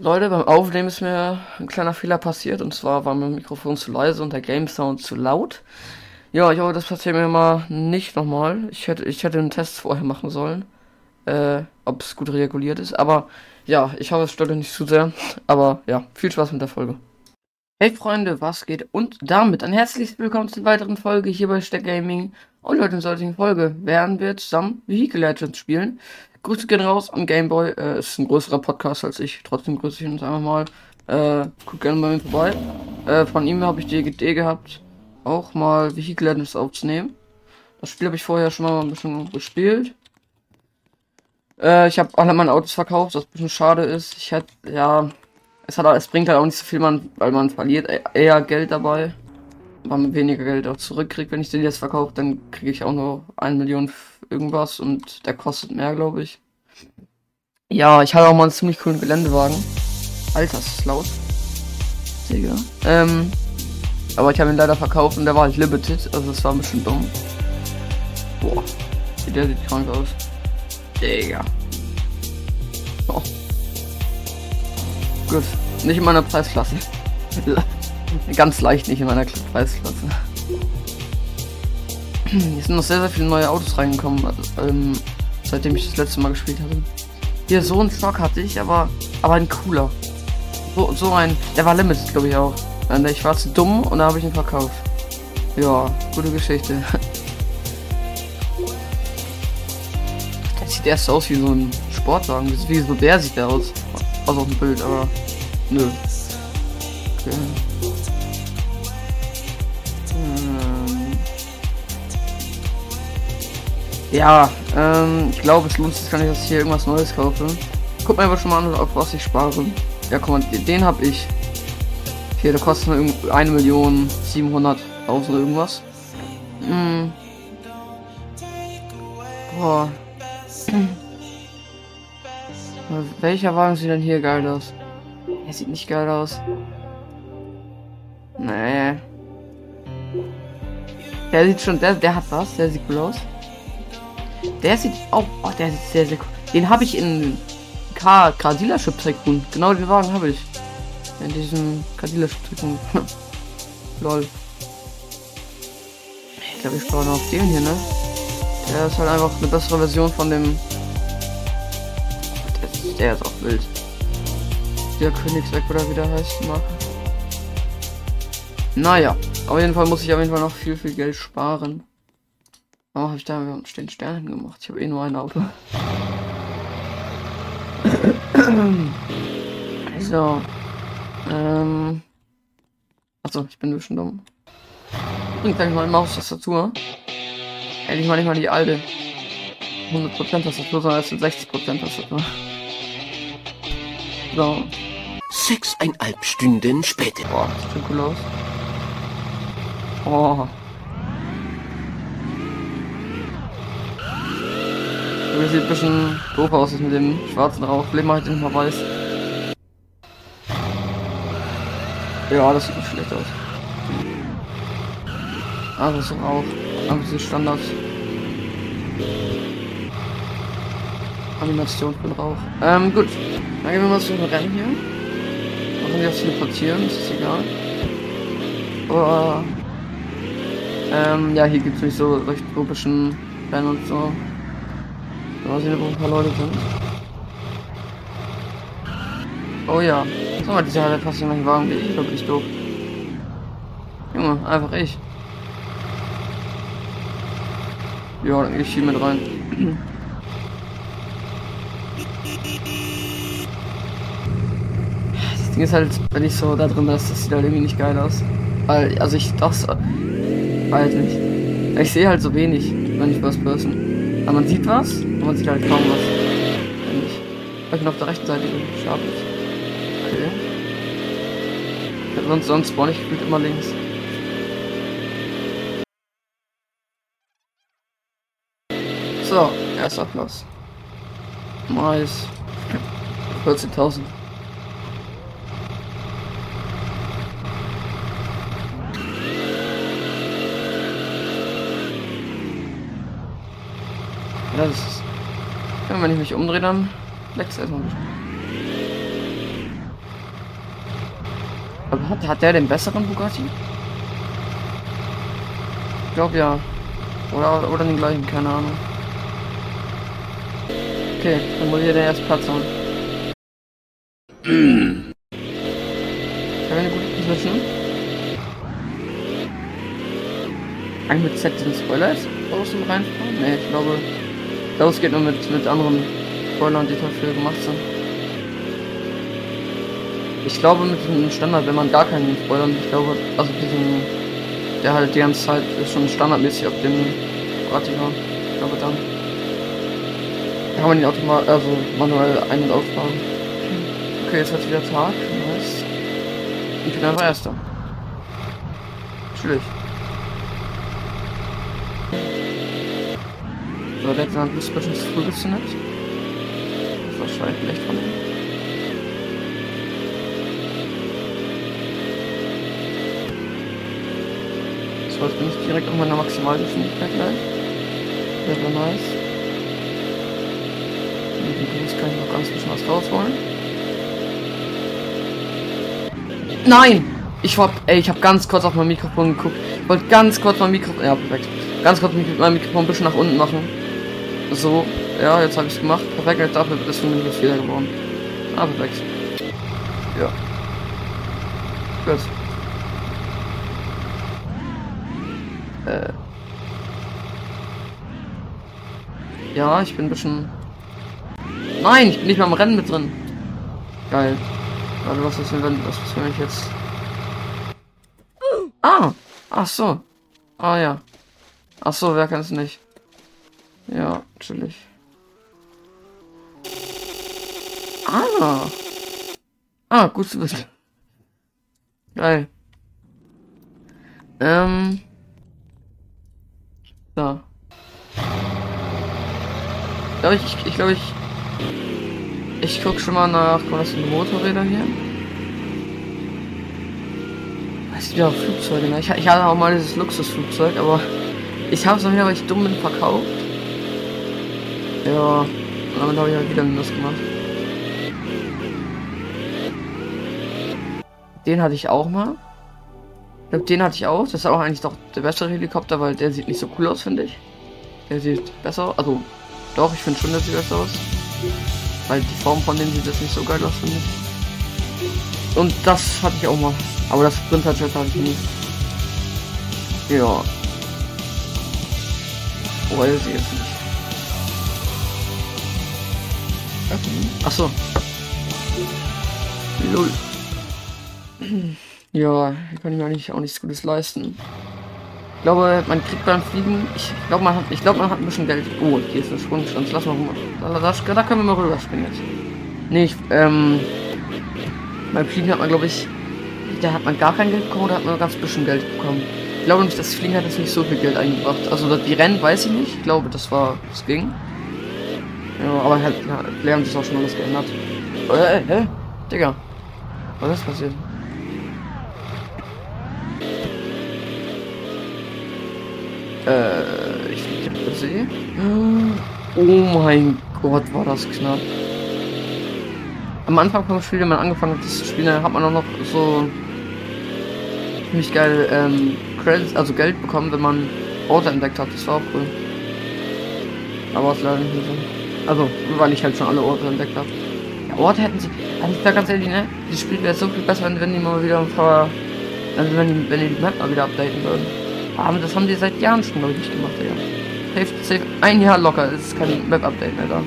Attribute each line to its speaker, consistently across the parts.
Speaker 1: Leute, beim Aufnehmen ist mir ein kleiner Fehler passiert und zwar war mein Mikrofon zu leise und der Game Sound zu laut. Ja, ich hoffe, das passiert mir mal nicht nochmal. Ich hätte, ich hätte einen Test vorher machen sollen, äh, ob es gut reguliert ist. Aber ja, ich hoffe, es stört euch nicht zu sehr. Aber ja, viel Spaß mit der Folge. Hey Freunde, was geht? Und damit ein herzliches Willkommen zur weiteren Folge hier bei Steck Gaming. Und heute in der heutigen Folge werden wir zusammen Vehicle Legends spielen. Grüße gehen raus an Gameboy. Äh, ist ein größerer Podcast als ich. Trotzdem grüße ich uns einfach mal. Äh, guckt gerne bei mir vorbei. Äh, von ihm habe ich die Idee gehabt, auch mal Vehicle Legends aufzunehmen. Das Spiel habe ich vorher schon mal ein bisschen gespielt. Äh, ich habe alle meine Autos verkauft, was ein bisschen schade ist. Ich hätte, ja, es, hat, es bringt halt auch nicht so viel, man, weil man verliert e-, eher Geld dabei. Man weniger Geld auch zurückkriegt. Wenn ich den jetzt verkaufe, dann kriege ich auch nur 1 Million irgendwas und der kostet mehr, glaube ich. Ja, ich hatte auch mal einen ziemlich coolen Geländewagen. Alter, ist laut. Digga. Ähm, aber ich habe ihn leider verkauft und der war halt limited, also das war ein bisschen dumm. Boah, der sieht krank aus. Digga. Oh. Gut. Nicht in meiner Preisklasse. Ganz leicht nicht in meiner Preisklasse. Hier sind noch sehr, sehr viele neue Autos reingekommen, also, ähm, seitdem ich das letzte Mal gespielt hatte. Hier, so einen Stock hatte ich, aber, aber ein cooler. So, so ein, der war Limited, glaube ich auch. Ich war zu dumm und da habe ich ihn verkauft. Ja, gute Geschichte. Der sieht erst aus wie so ein Sportwagen. Wie so der sieht der aus. Aus auf dem Bild, aber Nö. Okay. Ja, ähm, ich glaube, es lohnt sich, kann ich jetzt hier irgendwas Neues kaufen. Guck mir aber schon mal an, auf was ich spare. Ja, komm mal, den, den habe ich. Hier, der kostet nur eine Million 700.000 irgendwas. Hm. Boah. Welcher Wagen sieht denn hier geil aus? Er sieht nicht geil aus. Nee. Der sieht schon, der, der hat was, der sieht cool aus. Der sieht auch, oh, der sieht sehr, sehr cool. Den habe ich in Car, Car Dealership Tycoon. Genau den Wagen habe ich. In diesem Car Dealership Tycoon. Lol. Ich glaube, ich brauche noch auf den hier, ne? Der ist halt einfach eine bessere Version von dem. Der ist, der ist auch wild der Königsweg oder wie der heißt machen. Naja, auf jeden Fall muss ich auf jeden Fall noch viel, viel Geld sparen. Warum habe ich da den Sternen gemacht? Ich habe eh nur ein Auto. so. Ähm. Achso, ich bin ein bisschen dumm. Bringt gleich mal eine Maustastatur. Endlich mal nicht mal die alte 100% Tastatur, sondern es sind 60% Tastatur. So.
Speaker 2: Sechseinhalb Stunden später.
Speaker 1: Boah, das sieht cool aus. Oh. Das sieht ein bisschen doof aus mit dem schwarzen Rauch. Ich den mal weiß. Ja, das sieht nicht schlecht aus. Ah, das ist Rauch. Einfach diese Standards. Animation für Rauch. Ähm, gut. Dann gehen wir mal zu dem Rennen hier. Machen wir das teleportieren, ist das egal. Oh. Ähm, ja, hier gibt es nicht so recht tropischen Rennen und so. Mal sehen, wo ein paar Leute sind. Oh ja. So, mal, diese Halle passt in meinen Wagen, ich wirklich doof. Junge, einfach ich. Ja, dann gehe ich hier mit rein. Ding ist halt, wenn ich so da drin bin, das sieht halt irgendwie nicht geil aus. Weil, also ich so. Halt nicht. Ich sehe halt so wenig, wenn ich First Person. Aber man sieht was, man sieht halt kaum was. Finde ich. Weil ich bin auf der rechten Seite ist. Okay. Sonst, sonst spawn ich gefühlt immer links. So, erster Platz. Nice. 14.000. Ja, das ist. Ja, wenn ich mich umdrehe, dann leckt es erstmal bisschen. Aber hat, hat der den besseren Bugatti? Ich glaube ja. Oder, oder den gleichen, keine Ahnung. Okay, dann muss ich den erst Platz holen. Eine gute Position? Eigentlich mit Z den Spoiler jetzt außen reinfahren? Ne, ich glaube, das geht nur mit, mit anderen Spoilern, die dafür gemacht sind. Ich glaube mit dem Standard, wenn man gar keinen Spoilern, ich glaube, also diesen, der halt die ganze Zeit ist schon standardmäßig auf dem Ratiger. Ich glaube dann. Kann man ihn automatisch, also manuell ein- und ausfahren. Okay, jetzt wird wieder Tag. Nice. Ich bin einfach Erster. Natürlich. So, der hat zu früh gezündet. Das war wahrscheinlich schlecht von ihm. So, jetzt bin ich direkt auf meiner Maximalgeschwindigkeit gleich. Wäre nice. Mit dem Boost kann ich noch ganz bisschen was rausholen. Nein! Ich war, ey, ich habe ganz kurz auf mein Mikrofon geguckt. Ich wollte ganz kurz mein Mikrofon, ja, perfekt. Ganz kurz mein Mikrofon ein bisschen nach unten machen. So, ja, jetzt habe ich es gemacht. Perfekt, jetzt dafür für mich jetzt Fehler geworden. Ah, perfekt. Ja. Gut. Äh. Ja, ich bin ein bisschen. Nein, ich bin nicht mal im Rennen mit drin. Geil. Warte, was ist denn, wenn, was ist, wenn ich jetzt. Ah! Ach so. Ah ja. Ach so, wer kann es nicht? Ja, chillig. Ah. Ah, gut zu wissen. Geil. Ähm. Da. Glaube ich, ich, glaube ich. Ich guck schon mal nach, was sind die Motorräder hier? Weißt du, ja, Flugzeuge, ne? Ich, ich hatte auch mal dieses Luxusflugzeug, aber ich habe es noch wieder, weil ich dumm bin, verkauft. Ja, damit habe ich halt wieder Minus gemacht. Den hatte ich auch mal. Ich glaube, den hatte ich auch. Das ist auch eigentlich doch der bessere Helikopter, weil der sieht nicht so cool aus, finde ich. Der sieht besser aus. Also, doch, ich finde schon, der sieht besser aus. Weil die Form von dem sieht das nicht so geil aus, finde ich. Und das hatte ich auch mal. Aber das Sprinter-Jet hatte ich nie. Ja. Weiß ich jetzt nicht. Ach so. Lol. Ja, hier kann ich mir eigentlich auch nichts Gutes leisten. Ich glaube, man kriegt beim Fliegen, ich glaube, man hat, ich glaube, man hat ein bisschen Geld. Oh, hier ist eine Sprungstanz. Lass mal rum. Da, da, da können wir mal rüberspringen jetzt. Nee, ich, ähm, beim Fliegen hat man, glaube ich, da hat man gar kein Geld bekommen, da hat man ganz bisschen Geld bekommen. Ich glaube nicht, das Fliegen hat jetzt nicht so viel Geld eingebracht. Also die Rennen weiß ich nicht. Ich glaube, das war, das ging. Ja, aber halt, ja, lernen sich auch schon alles geändert. Äh, hä? Digga. Was ist passiert? Äh, ich fliege der See. Oh mein Gott, war das knapp. Am Anfang vom Spiel, wenn man angefangen hat, das zu spielen, hat man auch noch so ziemlich geil ähm, Credits, also Geld bekommen, wenn man Orte entdeckt hat. Das war auch cool. Aber es leider nicht so. Also, weil ich halt schon alle Orte entdeckt habe. Ja, Orte hätten sie. Also ich sag ganz ehrlich, ne? Das Spiel wäre so viel besser, wenn die mal wieder ein paar. Also wenn wenn die die Map mal wieder updaten würden. Aber das haben die seit Jahren schon, glaube ich, nicht gemacht, ja. Safe, safe, ein Jahr locker, ist kein Map-Update mehr da.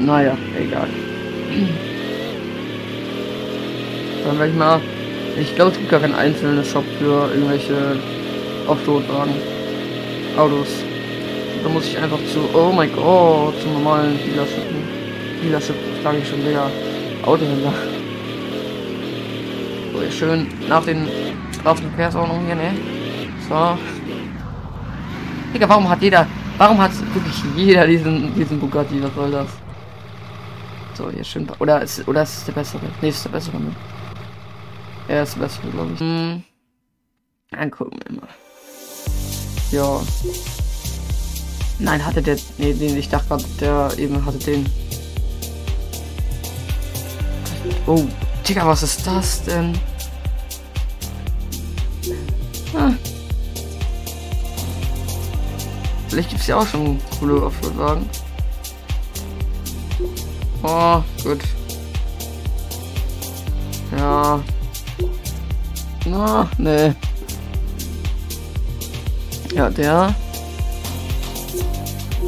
Speaker 1: Naja, egal. Dann werde ich mal. Ich glaube, es gibt gar keinen einzelnen Shop für irgendwelche Offroad-Wagen. Autos. Da muss ich einfach zu. Oh mein Gott, zum normalen Dealership. Dealership, sage ich schon wieder. Autohändler. So, schön nach den Straßenverkehrsordnungen hier, ne? So. Digga, warum hat jeder. Warum hat wirklich jeder diesen, diesen Bugatti? Was soll das? So, hier schön. Oder ist, oder ist es der bessere? Ne, ist der bessere, ne? Er ist der bessere, glaube ich. Hm. Angucken wir mal. Ja. Nein, hatte der. Nee, den, ich dachte gerade, der eben hatte den. Oh, Digga, was ist das denn? Ah. Vielleicht gibt es ja auch schon coole Offroad-Wagen. Oh, gut. Ja. Na, nee. Ja, der.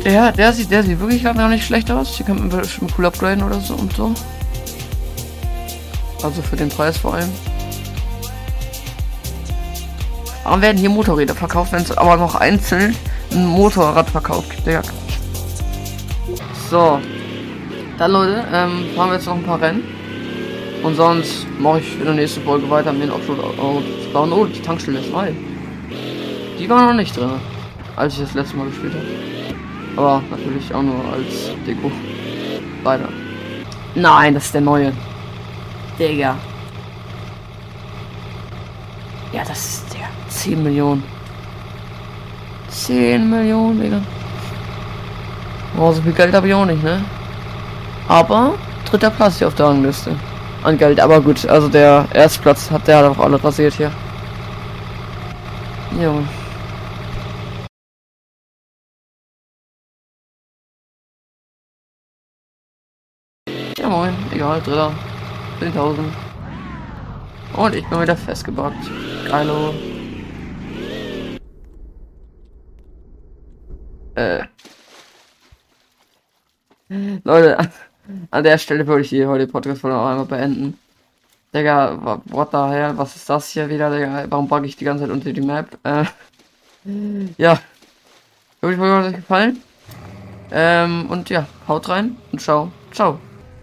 Speaker 1: Der, der sieht, der sieht wirklich gar nicht schlecht aus. Hier kann man bestimmt cool upgraden oder so und so. Also für den Preis vor allem. Aber werden hier Motorräder verkauft, wenn es aber noch einzeln ein Motorrad verkauft. Ja. So. Dann Leute, ähm, fahren wir jetzt noch ein paar Rennen. Und sonst mache ich in der nächsten Folge weiter mit den Offroad-Autos bauen. Oh, die Tankstelle ist neu. Die war noch nicht drin, als ich das letzte Mal gespielt habe. Aber natürlich auch nur als Deko. Weiter. Nein, das ist der neue. Digga. Ja, das ist der. 10 Millionen. 10 Millionen, Digga. Oh, so viel Geld habe ich auch nicht, ne? Aber dritter Platz hier auf der Rangliste. An Geld, aber gut, also der Erstplatz hat der auch alle rasiert hier. Jo. Moin, egal, dritter. 10.000. Und ich bin wieder festgebackt. Geilo. Äh. Leute, an der Stelle würde ich hier heute Podcast von einmal beenden. Digga, what the hell, was ist das hier wieder, Digga? Warum bugge ich die ganze Zeit unter die Map? Äh, ja. Ich hoffe, euch hat es gefallen. Ähm, und ja, haut rein und ciao. Ciao.